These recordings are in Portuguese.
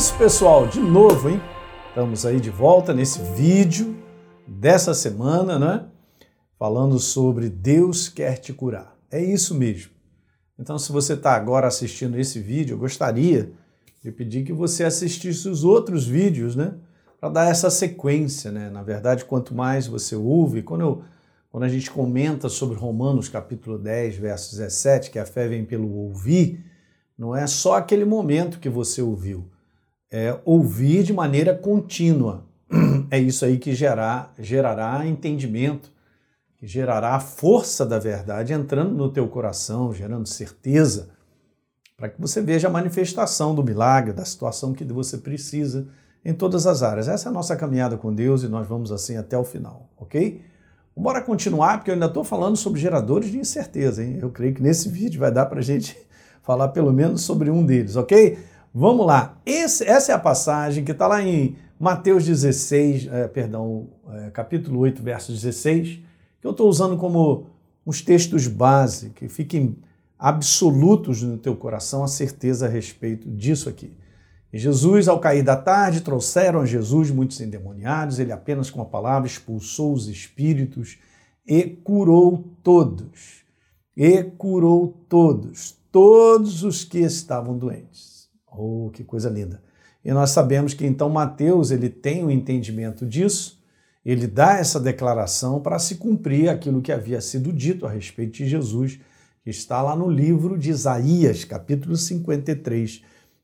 isso, pessoal, de novo, hein? Estamos aí de volta nesse vídeo dessa semana, né? Falando sobre Deus quer te curar. É isso mesmo. Então, se você está agora assistindo esse vídeo, eu gostaria de pedir que você assistisse os outros vídeos, né? Para dar essa sequência, né? Na verdade, quanto mais você ouve, quando, eu, quando a gente comenta sobre Romanos capítulo 10, verso 17, que a fé vem pelo ouvir, não é só aquele momento que você ouviu, é ouvir de maneira contínua. É isso aí que gerar, gerará entendimento, que gerará a força da verdade entrando no teu coração, gerando certeza, para que você veja a manifestação do milagre, da situação que você precisa em todas as áreas. Essa é a nossa caminhada com Deus e nós vamos assim até o final, ok? Bora continuar, porque eu ainda estou falando sobre geradores de incerteza, hein? Eu creio que nesse vídeo vai dar para a gente falar pelo menos sobre um deles, ok? Vamos lá. Esse, essa é a passagem que está lá em Mateus 16, é, perdão, é, capítulo 8, verso 16, que eu estou usando como os textos base, que fiquem absolutos no teu coração a certeza a respeito disso aqui. E Jesus, ao cair da tarde, trouxeram a Jesus muitos endemoniados, ele apenas com a palavra expulsou os espíritos e curou todos. E curou todos todos os que estavam doentes. Oh, que coisa linda! E nós sabemos que então Mateus ele tem o um entendimento disso, ele dá essa declaração para se cumprir aquilo que havia sido dito a respeito de Jesus, que está lá no livro de Isaías, capítulo 53,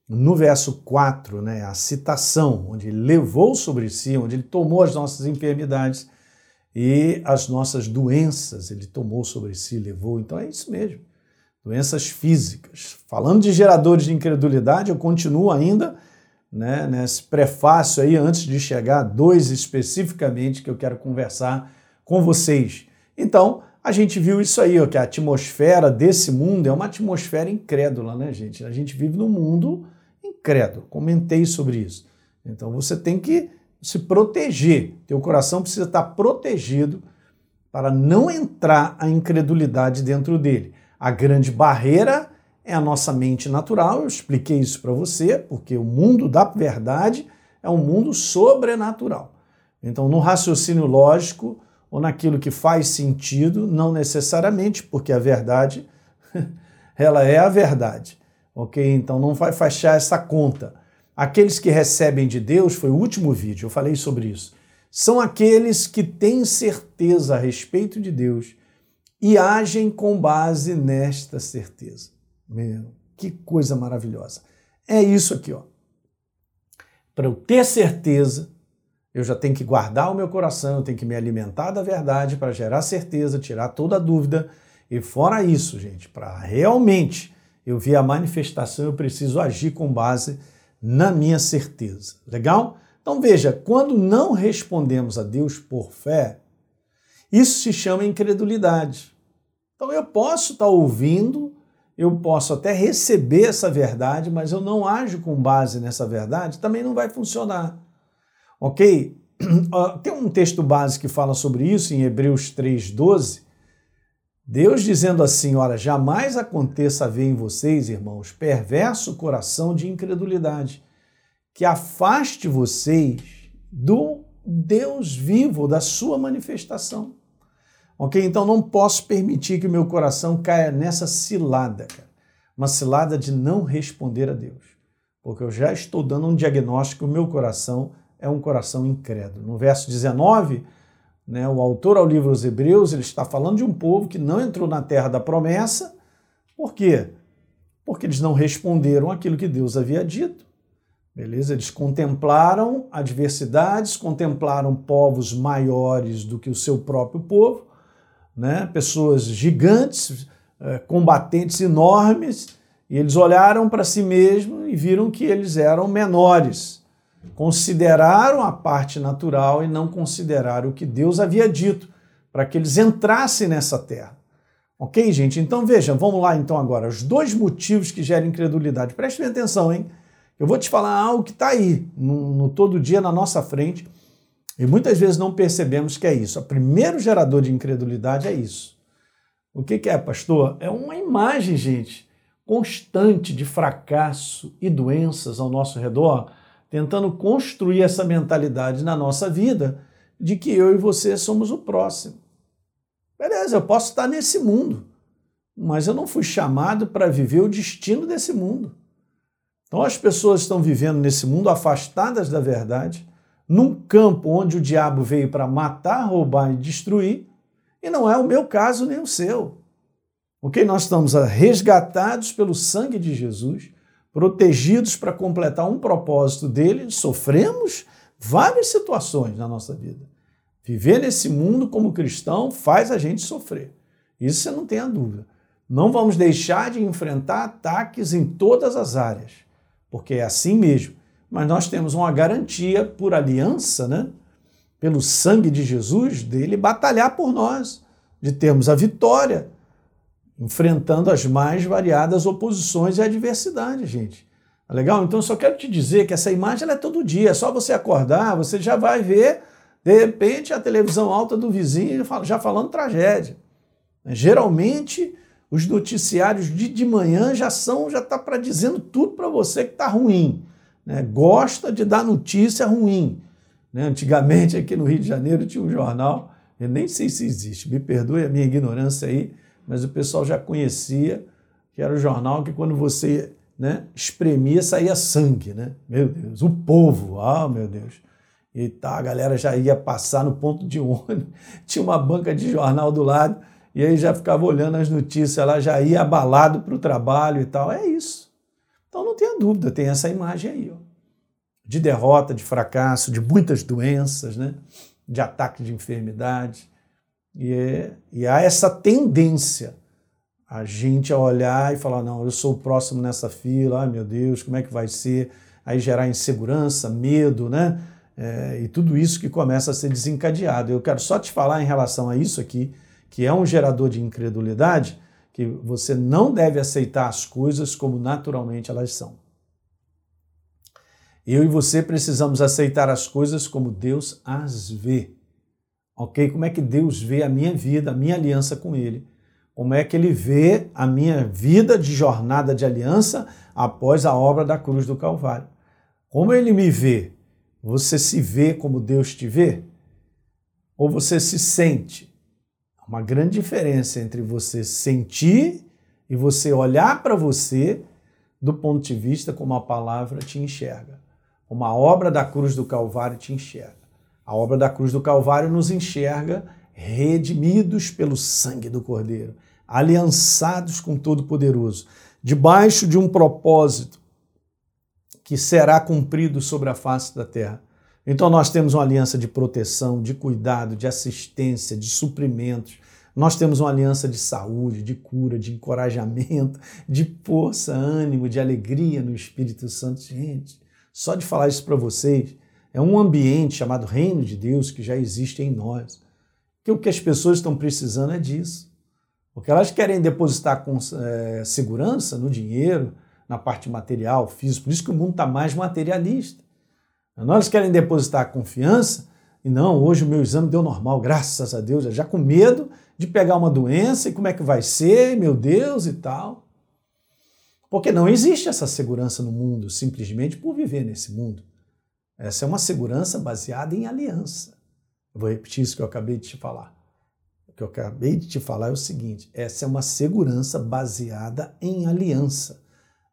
no verso 4, né, a citação, onde ele levou sobre si, onde ele tomou as nossas enfermidades e as nossas doenças, ele tomou sobre si, levou. Então é isso mesmo doenças físicas. Falando de geradores de incredulidade, eu continuo ainda né, nesse prefácio aí, antes de chegar a dois especificamente que eu quero conversar com vocês. Então, a gente viu isso aí, ó, que a atmosfera desse mundo é uma atmosfera incrédula, né, gente? A gente vive num mundo incrédulo. Comentei sobre isso. Então, você tem que se proteger. Teu coração precisa estar protegido para não entrar a incredulidade dentro dele. A grande barreira é a nossa mente natural, eu expliquei isso para você, porque o mundo da verdade é um mundo sobrenatural. Então, no raciocínio lógico ou naquilo que faz sentido, não necessariamente, porque a verdade, ela é a verdade. Ok? Então, não vai fechar essa conta. Aqueles que recebem de Deus, foi o último vídeo, eu falei sobre isso, são aqueles que têm certeza a respeito de Deus e agem com base nesta certeza. Meu, que coisa maravilhosa. É isso aqui, ó. Para eu ter certeza, eu já tenho que guardar o meu coração, eu tenho que me alimentar da verdade para gerar certeza, tirar toda a dúvida. E fora isso, gente, para realmente eu ver a manifestação, eu preciso agir com base na minha certeza. Legal? Então veja, quando não respondemos a Deus por fé, isso se chama incredulidade. Então eu posso estar ouvindo, eu posso até receber essa verdade, mas eu não ajo com base nessa verdade, também não vai funcionar. Ok? Tem um texto base que fala sobre isso em Hebreus 3,12. Deus dizendo assim: Ora, jamais aconteça haver em vocês, irmãos, perverso coração de incredulidade, que afaste vocês do Deus vivo, da sua manifestação. Ok? Então não posso permitir que o meu coração caia nessa cilada, cara. Uma cilada de não responder a Deus. Porque eu já estou dando um diagnóstico, o meu coração é um coração incrédulo. No verso 19, né, o autor ao livro dos Hebreus, ele está falando de um povo que não entrou na terra da promessa. Por quê? Porque eles não responderam aquilo que Deus havia dito. Beleza? Eles contemplaram adversidades, contemplaram povos maiores do que o seu próprio povo, né? pessoas gigantes, é, combatentes enormes, e eles olharam para si mesmos e viram que eles eram menores. Consideraram a parte natural e não consideraram o que Deus havia dito para que eles entrassem nessa terra. Ok, gente? Então veja, vamos lá então agora. Os dois motivos que geram incredulidade. Preste atenção, hein? Eu vou te falar algo que está aí, no, no todo dia na nossa frente e muitas vezes não percebemos que é isso. O primeiro gerador de incredulidade é isso. O que, que é, pastor? É uma imagem, gente, constante de fracasso e doenças ao nosso redor, tentando construir essa mentalidade na nossa vida de que eu e você somos o próximo. Beleza, eu posso estar nesse mundo, mas eu não fui chamado para viver o destino desse mundo. Então as pessoas estão vivendo nesse mundo afastadas da verdade, num campo onde o diabo veio para matar, roubar e destruir, e não é o meu caso nem o seu. Ok? Nós estamos resgatados pelo sangue de Jesus, protegidos para completar um propósito dele, sofremos várias situações na nossa vida. Viver nesse mundo como cristão faz a gente sofrer. Isso você não tenha dúvida. Não vamos deixar de enfrentar ataques em todas as áreas, porque é assim mesmo. Mas nós temos uma garantia por aliança, né? pelo sangue de Jesus, dele batalhar por nós, de termos a vitória, enfrentando as mais variadas oposições e adversidades, gente. Tá legal? Então, só quero te dizer que essa imagem é todo dia, é só você acordar, você já vai ver, de repente, a televisão alta do vizinho já falando tragédia. Geralmente, os noticiários de, de manhã já são, já está para dizendo tudo para você que está ruim. Né? Gosta de dar notícia ruim. Né? Antigamente, aqui no Rio de Janeiro, tinha um jornal, eu nem sei se existe, me perdoe a minha ignorância aí, mas o pessoal já conhecia que era o jornal que quando você né, espremia saía sangue, né? Meu Deus, o povo, ah, meu Deus. E tá, a galera já ia passar no ponto de ônibus, tinha uma banca de jornal do lado, e aí já ficava olhando as notícias lá, já ia abalado para o trabalho e tal. É isso. Então não tenha dúvida, tem essa imagem aí, ó de derrota, de fracasso, de muitas doenças, né? de ataque de enfermidade. E, é, e há essa tendência a gente a olhar e falar: não, eu sou o próximo nessa fila, ai meu Deus, como é que vai ser? Aí gerar insegurança, medo, né? É, e tudo isso que começa a ser desencadeado. Eu quero só te falar em relação a isso aqui, que é um gerador de incredulidade, que você não deve aceitar as coisas como naturalmente elas são. Eu e você precisamos aceitar as coisas como Deus as vê. Ok? Como é que Deus vê a minha vida, a minha aliança com Ele? Como é que Ele vê a minha vida de jornada de aliança após a obra da cruz do Calvário? Como Ele me vê? Você se vê como Deus te vê? Ou você se sente? Uma grande diferença entre você sentir e você olhar para você do ponto de vista como a palavra te enxerga. Uma obra da cruz do Calvário te enxerga. A obra da cruz do Calvário nos enxerga redimidos pelo sangue do Cordeiro, aliançados com Todo-Poderoso, debaixo de um propósito que será cumprido sobre a face da terra. Então nós temos uma aliança de proteção, de cuidado, de assistência, de suprimentos. Nós temos uma aliança de saúde, de cura, de encorajamento, de força, ânimo, de alegria no Espírito Santo. Gente, só de falar isso para vocês, é um ambiente chamado Reino de Deus que já existe em nós. Que o que as pessoas estão precisando é disso. Porque elas querem depositar com é, segurança no dinheiro, na parte material, física. Por isso que o mundo está mais materialista. Nós querem depositar confiança e não, hoje o meu exame deu normal, graças a Deus, já com medo de pegar uma doença e como é que vai ser, meu Deus e tal. Porque não existe essa segurança no mundo simplesmente por viver nesse mundo. Essa é uma segurança baseada em aliança. Eu vou repetir isso que eu acabei de te falar. O que eu acabei de te falar é o seguinte: essa é uma segurança baseada em aliança.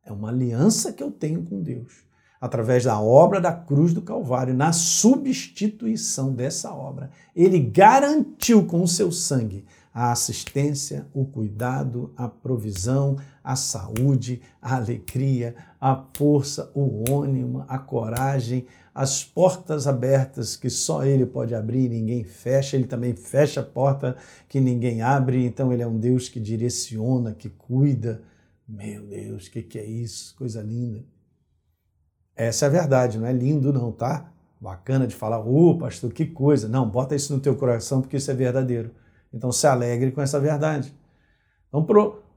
É uma aliança que eu tenho com Deus, através da obra da cruz do Calvário, na substituição dessa obra. Ele garantiu com o seu sangue a assistência, o cuidado, a provisão, a saúde, a alegria, a força, o ânimo, a coragem, as portas abertas que só Ele pode abrir, ninguém fecha, Ele também fecha a porta que ninguém abre, então Ele é um Deus que direciona, que cuida. Meu Deus, o que, que é isso? Coisa linda. Essa é a verdade, não é lindo não, tá? Bacana de falar, ô oh, pastor, que coisa. Não, bota isso no teu coração porque isso é verdadeiro. Então se alegre com essa verdade. Então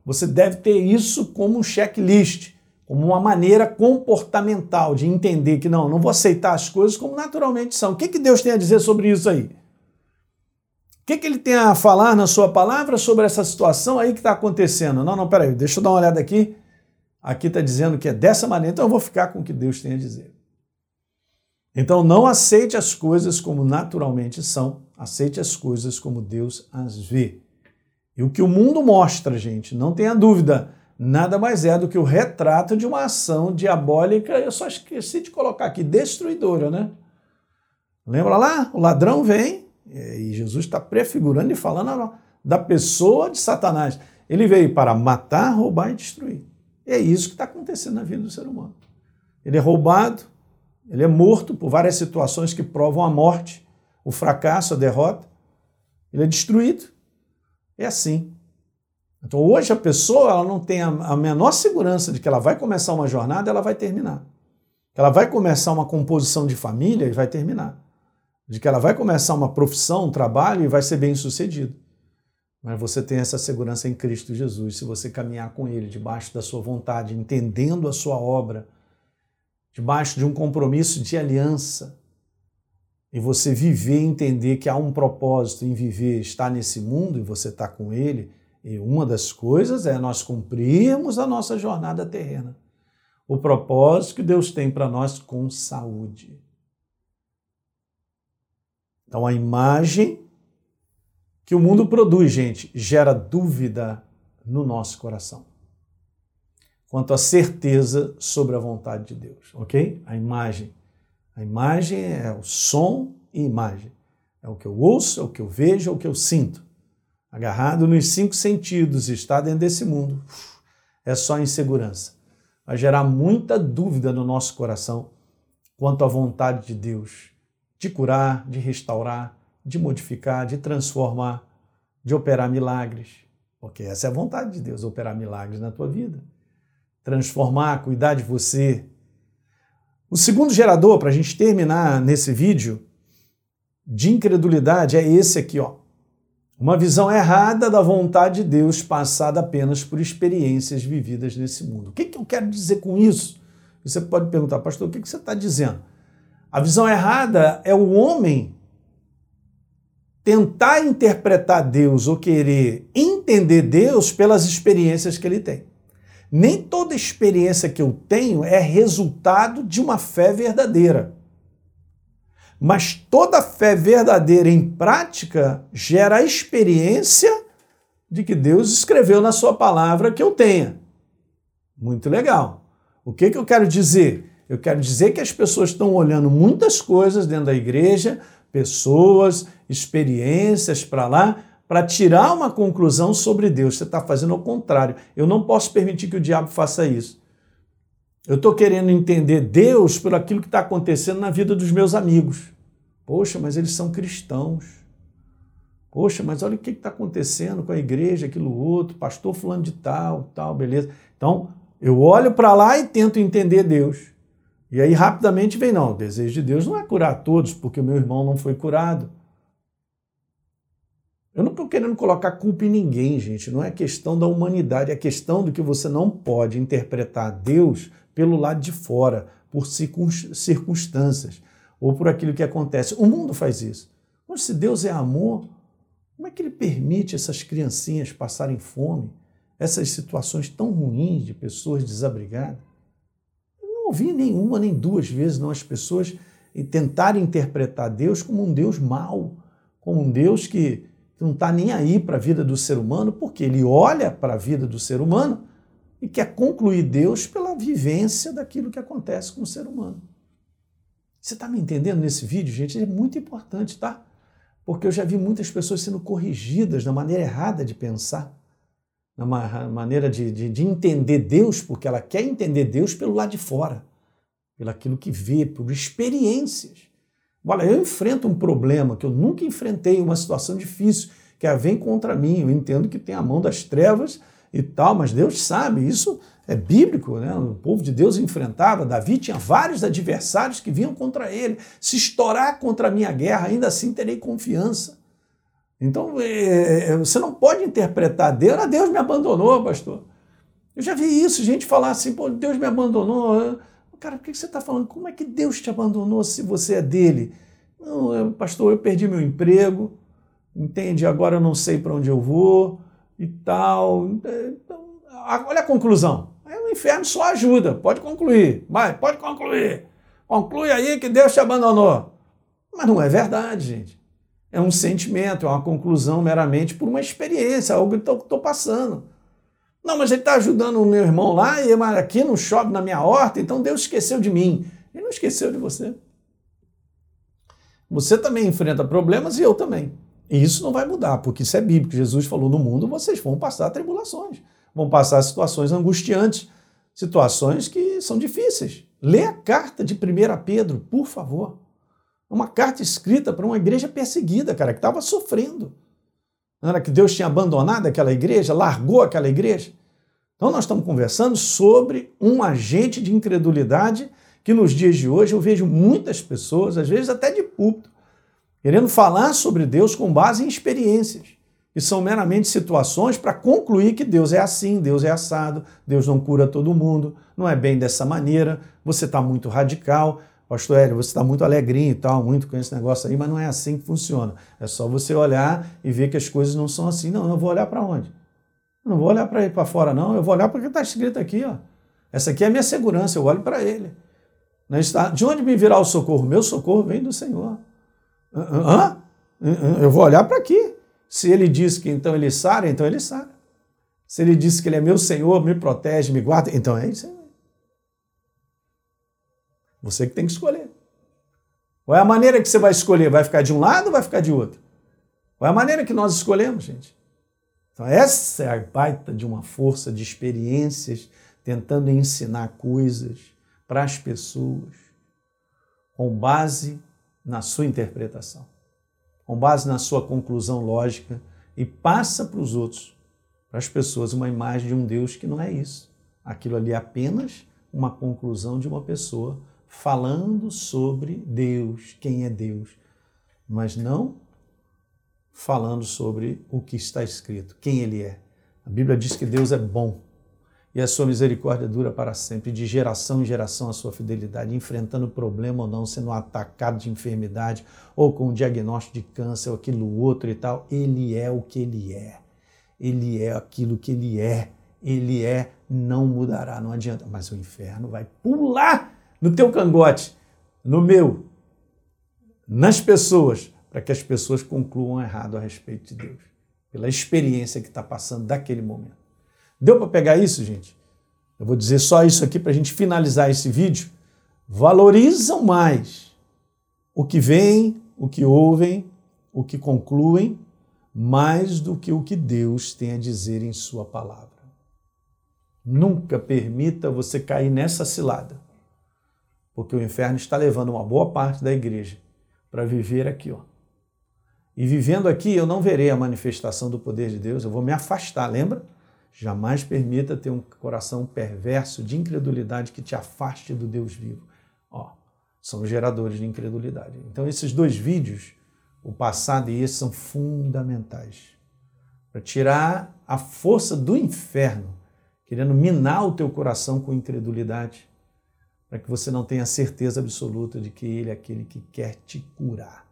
você deve ter isso como um checklist, como uma maneira comportamental de entender que não, não vou aceitar as coisas como naturalmente são. O que, que Deus tem a dizer sobre isso aí? O que, que ele tem a falar na sua palavra sobre essa situação aí que está acontecendo? Não, não, peraí, deixa eu dar uma olhada aqui. Aqui está dizendo que é dessa maneira, então eu vou ficar com o que Deus tem a dizer. Então não aceite as coisas como naturalmente são, aceite as coisas como Deus as vê. E o que o mundo mostra, gente, não tenha dúvida, nada mais é do que o retrato de uma ação diabólica, eu só esqueci de colocar aqui, destruidora, né? Lembra lá? O ladrão vem, e Jesus está prefigurando e falando da pessoa de Satanás. Ele veio para matar, roubar e destruir. É isso que está acontecendo na vida do ser humano. Ele é roubado, ele é morto por várias situações que provam a morte, o fracasso, a derrota. Ele é destruído. É assim. Então hoje a pessoa ela não tem a menor segurança de que ela vai começar uma jornada, ela vai terminar. Que ela vai começar uma composição de família e vai terminar. De que ela vai começar uma profissão, um trabalho e vai ser bem sucedido. Mas você tem essa segurança em Cristo Jesus, se você caminhar com Ele, debaixo da sua vontade, entendendo a sua obra, debaixo de um compromisso de aliança, e você viver e entender que há um propósito em viver, estar nesse mundo e você está com Ele, e uma das coisas é nós cumprirmos a nossa jornada terrena. O propósito que Deus tem para nós com saúde. Então, a imagem que o mundo produz, gente, gera dúvida no nosso coração. Quanto à certeza sobre a vontade de Deus, ok? A imagem. A imagem é o som e imagem. É o que eu ouço, é o que eu vejo, é o que eu sinto. Agarrado nos cinco sentidos, está dentro desse mundo, é só insegurança. Vai gerar muita dúvida no nosso coração quanto à vontade de Deus de curar, de restaurar, de modificar, de transformar, de operar milagres. Porque essa é a vontade de Deus, operar milagres na tua vida. Transformar, cuidar de você. O segundo gerador, para a gente terminar nesse vídeo, de incredulidade é esse aqui, ó. Uma visão errada da vontade de Deus passada apenas por experiências vividas nesse mundo. O que, que eu quero dizer com isso? Você pode perguntar, pastor, o que, que você está dizendo? A visão errada é o homem tentar interpretar Deus ou querer entender Deus pelas experiências que ele tem. Nem toda experiência que eu tenho é resultado de uma fé verdadeira. Mas toda fé verdadeira em prática gera a experiência de que Deus escreveu na sua palavra que eu tenha. Muito legal. O que, que eu quero dizer? Eu quero dizer que as pessoas estão olhando muitas coisas dentro da igreja, pessoas, experiências para lá, para tirar uma conclusão sobre Deus. Você está fazendo o contrário. Eu não posso permitir que o diabo faça isso. Eu estou querendo entender Deus por aquilo que está acontecendo na vida dos meus amigos. Poxa, mas eles são cristãos. Poxa, mas olha o que está acontecendo com a igreja, aquilo outro, pastor fulano de tal, tal, beleza. Então, eu olho para lá e tento entender Deus. E aí rapidamente vem, não, o desejo de Deus não é curar todos, porque o meu irmão não foi curado. Eu não estou querendo colocar culpa em ninguém, gente. Não é questão da humanidade, é questão do que você não pode interpretar Deus pelo lado de fora, por circunstâncias ou por aquilo que acontece. O mundo faz isso. Mas se Deus é amor, como é que ele permite essas criancinhas passarem fome, essas situações tão ruins de pessoas desabrigadas? Não ouvi nenhuma nem duas vezes não as pessoas tentarem interpretar Deus como um Deus mau, como um Deus que não está nem aí para a vida do ser humano, porque ele olha para a vida do ser humano e quer concluir Deus pela vivência daquilo que acontece com o ser humano. Você está me entendendo nesse vídeo, gente? É muito importante, tá? Porque eu já vi muitas pessoas sendo corrigidas da maneira errada de pensar na maneira de, de, de, entender Deus, porque ela quer entender Deus pelo lado de fora, pelo aquilo que vê, por experiências. Olha, eu enfrento um problema que eu nunca enfrentei, uma situação difícil, que vem contra mim. Eu entendo que tem a mão das trevas e tal, mas Deus sabe, isso é bíblico, né? O povo de Deus enfrentava, Davi tinha vários adversários que vinham contra ele. Se estourar contra a minha guerra, ainda assim terei confiança. Então, é, é, você não pode interpretar Deus, ah, Deus me abandonou, pastor. Eu já vi isso, gente falar assim, pô, Deus me abandonou. Cara, por que você está falando? Como é que Deus te abandonou se você é dele? Não, pastor, eu perdi meu emprego, entende? Agora eu não sei para onde eu vou e tal. Então, olha a conclusão. Aí o inferno só ajuda, pode concluir, vai, pode concluir. Conclui aí que Deus te abandonou. Mas não é verdade, gente. É um sentimento, é uma conclusão meramente por uma experiência, algo que estou passando. Não, mas ele está ajudando o meu irmão lá e aqui não chove na minha horta, então Deus esqueceu de mim. Ele não esqueceu de você. Você também enfrenta problemas e eu também. E isso não vai mudar, porque isso é bíblico. Jesus falou: no mundo vocês vão passar tribulações, vão passar situações angustiantes, situações que são difíceis. Lê a carta de 1 Pedro, por favor. Uma carta escrita para uma igreja perseguida, cara, que estava sofrendo. Não era que Deus tinha abandonado aquela igreja, largou aquela igreja? Então, nós estamos conversando sobre um agente de incredulidade que nos dias de hoje eu vejo muitas pessoas, às vezes até de púlpito, querendo falar sobre Deus com base em experiências, que são meramente situações para concluir que Deus é assim, Deus é assado, Deus não cura todo mundo, não é bem dessa maneira, você está muito radical, Pastor Hélio, você está muito alegrinho e tal, muito com esse negócio aí, mas não é assim que funciona. É só você olhar e ver que as coisas não são assim. Não, eu vou olhar para onde? Eu não vou olhar para para fora, não. Eu vou olhar para o que está escrito aqui. Ó. Essa aqui é a minha segurança, eu olho para ele. De onde me virá o socorro? Meu socorro vem do Senhor. Hã? Eu vou olhar para aqui. Se ele diz que então ele sara, então ele sara. Se ele diz que ele é meu Senhor, me protege, me guarda, então é isso aí. Você que tem que escolher. Qual é a maneira que você vai escolher? Vai ficar de um lado ou vai ficar de outro? Qual é a maneira que nós escolhemos, gente? Então, essa é a baita de uma força de experiências tentando ensinar coisas para as pessoas com base na sua interpretação, com base na sua conclusão lógica e passa para os outros, para as pessoas, uma imagem de um Deus que não é isso. Aquilo ali é apenas uma conclusão de uma pessoa falando sobre Deus, quem é Deus, mas não falando sobre o que está escrito, quem Ele é. A Bíblia diz que Deus é bom e a sua misericórdia dura para sempre, de geração em geração a sua fidelidade, enfrentando problema ou não, sendo atacado de enfermidade ou com um diagnóstico de câncer ou aquilo outro e tal. Ele é o que Ele é. Ele é aquilo que Ele é. Ele é, não mudará, não adianta. Mas o inferno vai pular no teu cangote, no meu, nas pessoas, para que as pessoas concluam errado a respeito de Deus, pela experiência que está passando daquele momento. Deu para pegar isso, gente? Eu vou dizer só isso aqui para a gente finalizar esse vídeo. Valorizam mais o que veem, o que ouvem, o que concluem, mais do que o que Deus tem a dizer em Sua palavra. Nunca permita você cair nessa cilada porque o inferno está levando uma boa parte da igreja para viver aqui, ó. E vivendo aqui, eu não verei a manifestação do poder de Deus, eu vou me afastar, lembra? Jamais permita ter um coração perverso de incredulidade que te afaste do Deus vivo. Ó, são geradores de incredulidade. Então, esses dois vídeos, o passado e esse, são fundamentais para tirar a força do inferno, querendo minar o teu coração com incredulidade para que você não tenha certeza absoluta de que Ele é aquele que quer te curar.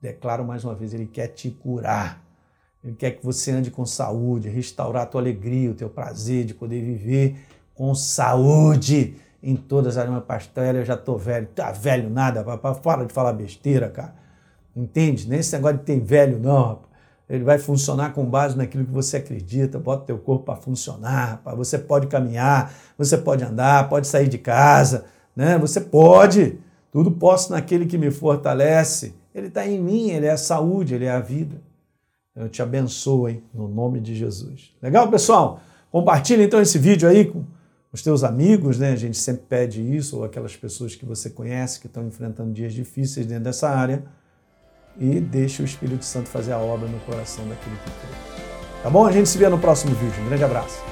Declaro mais uma vez, Ele quer te curar. Ele quer que você ande com saúde, restaurar a tua alegria, o teu prazer de poder viver com saúde em todas as áreas. Pastor, eu já estou velho. Tá velho nada, papai. Fala de falar besteira, cara. Entende? Nem esse negócio de ter velho, não. Ele vai funcionar com base naquilo que você acredita. Bota teu corpo para funcionar. Você pode caminhar, você pode andar, pode sair de casa, né? Você pode. Tudo posso naquele que me fortalece. Ele está em mim, ele é a saúde, ele é a vida. Eu te abençoo, hein? No nome de Jesus. Legal, pessoal? Compartilhe então esse vídeo aí com os teus amigos, né? A gente sempre pede isso, ou aquelas pessoas que você conhece que estão enfrentando dias difíceis dentro dessa área e deixe o Espírito Santo fazer a obra no coração daquele que crê. Tá bom? A gente se vê no próximo vídeo. Um grande abraço.